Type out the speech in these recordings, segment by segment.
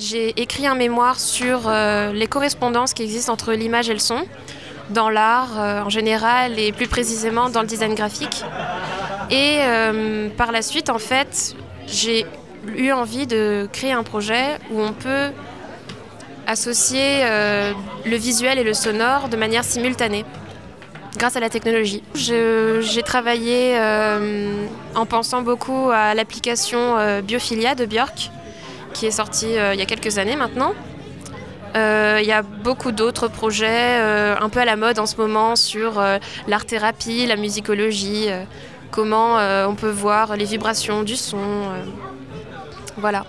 J'ai écrit un mémoire sur euh, les correspondances qui existent entre l'image et le son, dans l'art euh, en général et plus précisément dans le design graphique. Et euh, par la suite, en fait, j'ai eu envie de créer un projet où on peut associer le visuel et le sonore de manière simultanée grâce à la technologie. J'ai travaillé en pensant beaucoup à l'application Biophilia de Björk qui est sorti euh, il y a quelques années maintenant. Euh, il y a beaucoup d'autres projets euh, un peu à la mode en ce moment sur l'art-thérapie, la musicologie, comment on peut voir les vibrations du son. voilà.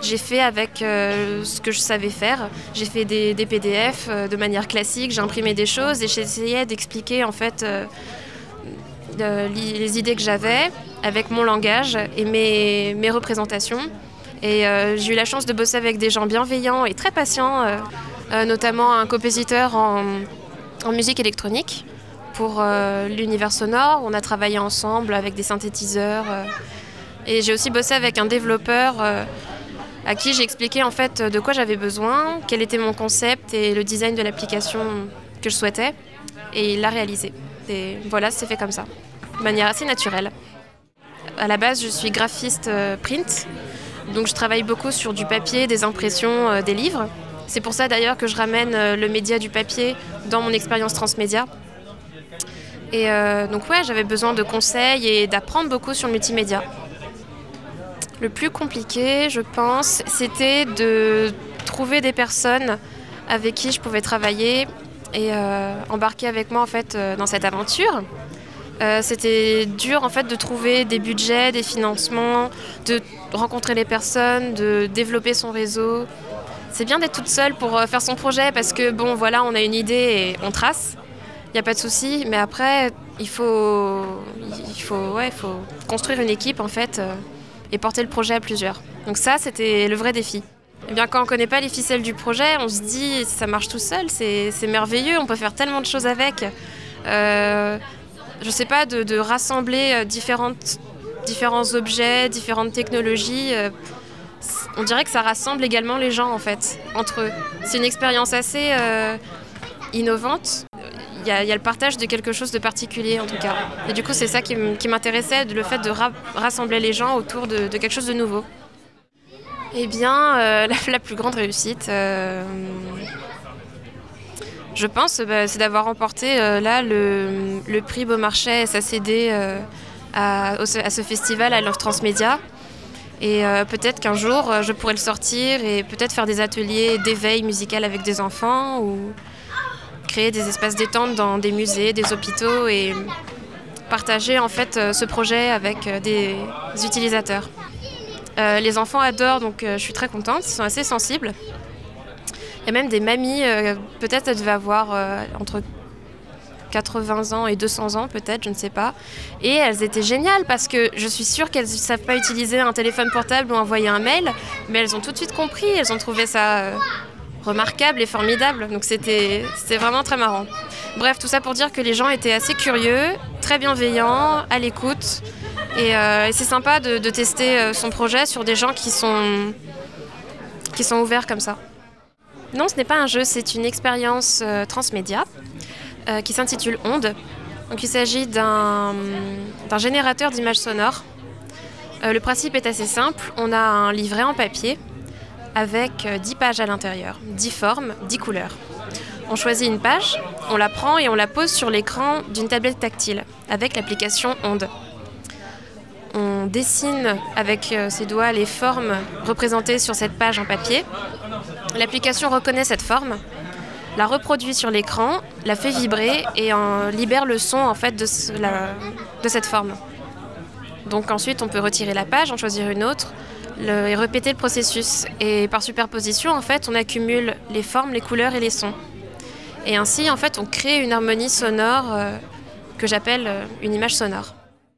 J'ai fait avec ce que je savais faire. J'ai fait des, PDF de manière classique, j'ai imprimé des choses et j'essayais d'expliquer en fait les idées que j'avais avec mon langage et mes, mes représentations. Et euh, j'ai eu la chance de bosser avec des gens bienveillants et très patients, euh, euh, notamment un compositeur en, musique électronique pour l'univers sonore. On a travaillé ensemble avec des synthétiseurs. et j'ai aussi bossé avec un développeur à qui j'ai expliqué en fait de quoi j'avais besoin, quel était mon concept et le design de l'application que je souhaitais. Et il l'a réalisé. Et voilà, c'est fait comme ça, de manière assez naturelle. À la base, je suis graphiste print. Donc je travaille beaucoup sur du papier, des impressions, euh, des livres. C'est pour ça d'ailleurs que je ramène euh, le média du papier dans mon expérience transmédia. Et euh, donc ouais, j'avais besoin de conseils et d'apprendre beaucoup sur le multimédia. Le plus compliqué, je pense, c'était de trouver des personnes avec qui je pouvais travailler et embarquer avec moi en fait dans cette aventure. Euh, c'était dur en fait de trouver des budgets, des financements, de rencontrer les personnes, de développer son réseau. C'est bien d'être toute seule pour euh, faire son projet parce que bon voilà, on a une idée et on trace. Il n'y a pas de souci, mais après il faut, il faut, ouais, faut construire une équipe en fait euh, et porter le projet à plusieurs. Donc ça, c'était le vrai défi. Eh bien, quand on ne connaît pas les ficelles du projet, on se dit ça marche tout seul, c'est merveilleux, on peut faire tellement de choses avec je sais pas, de, rassembler euh, différents objets, différentes technologies. Euh, on dirait que ça rassemble également les gens en fait, entre eux. C'est une expérience assez euh, innovante. Il y, a, le partage de quelque chose de particulier en tout cas. Et du coup, c'est ça qui m'intéressait, le fait de rassembler les gens autour de, quelque chose de nouveau. Eh bien, la, plus grande réussite, je pense bah, c'est d'avoir remporté euh, là le, prix Beaumarchais SACD euh, à, à, ce festival à l'offre Transmédia. Et euh, peut-être qu'un jour, je pourrais le sortir et peut-être faire des ateliers d'éveil musical avec des enfants ou créer des espaces détente dans des musées, des hôpitaux et partager en fait ce projet avec des utilisateurs. les enfants adorent, donc je suis très contente, ils sont assez sensibles. Il y a même des mamies, euh, peut-être elles devaient avoir euh, entre 80 ans et 200 ans peut-être, je ne sais pas. Et elles étaient géniales parce que je suis sûre qu'elles ne savent pas utiliser un téléphone portable ou envoyer un mail, mais elles ont tout de suite compris, elles ont trouvé ça euh, remarquable et formidable. Donc c'était vraiment très marrant. Bref, tout ça pour dire que les gens étaient assez curieux, très bienveillants, à l'écoute. Et, c'est sympa de, de, tester son projet sur des gens qui sont, qui sont ouverts comme ça. Non, ce n'est pas un jeu, c'est une expérience euh, transmédia euh, qui s'intitule Onde. Donc, il s'agit d'un générateur d'images sonores. Euh, le principe est assez simple. On a un livret en papier avec 10 pages à l'intérieur, 10 formes, 10 couleurs. On choisit une page, on la prend et on la pose sur l'écran d'une tablette tactile avec l'application Onde. On dessine avec ses doigts les formes représentées sur cette page en papier L'application reconnaît cette forme, la reproduit sur l'écran, la fait vibrer et libère le son en fait de, de cette forme. Donc ensuite, on peut retirer la page, en choisir une autre et répéter le processus. Et par superposition, en fait, on accumule les formes, les couleurs et les sons. Et ainsi, en fait, on crée une harmonie sonore euh, que j'appelle euh, une image sonore.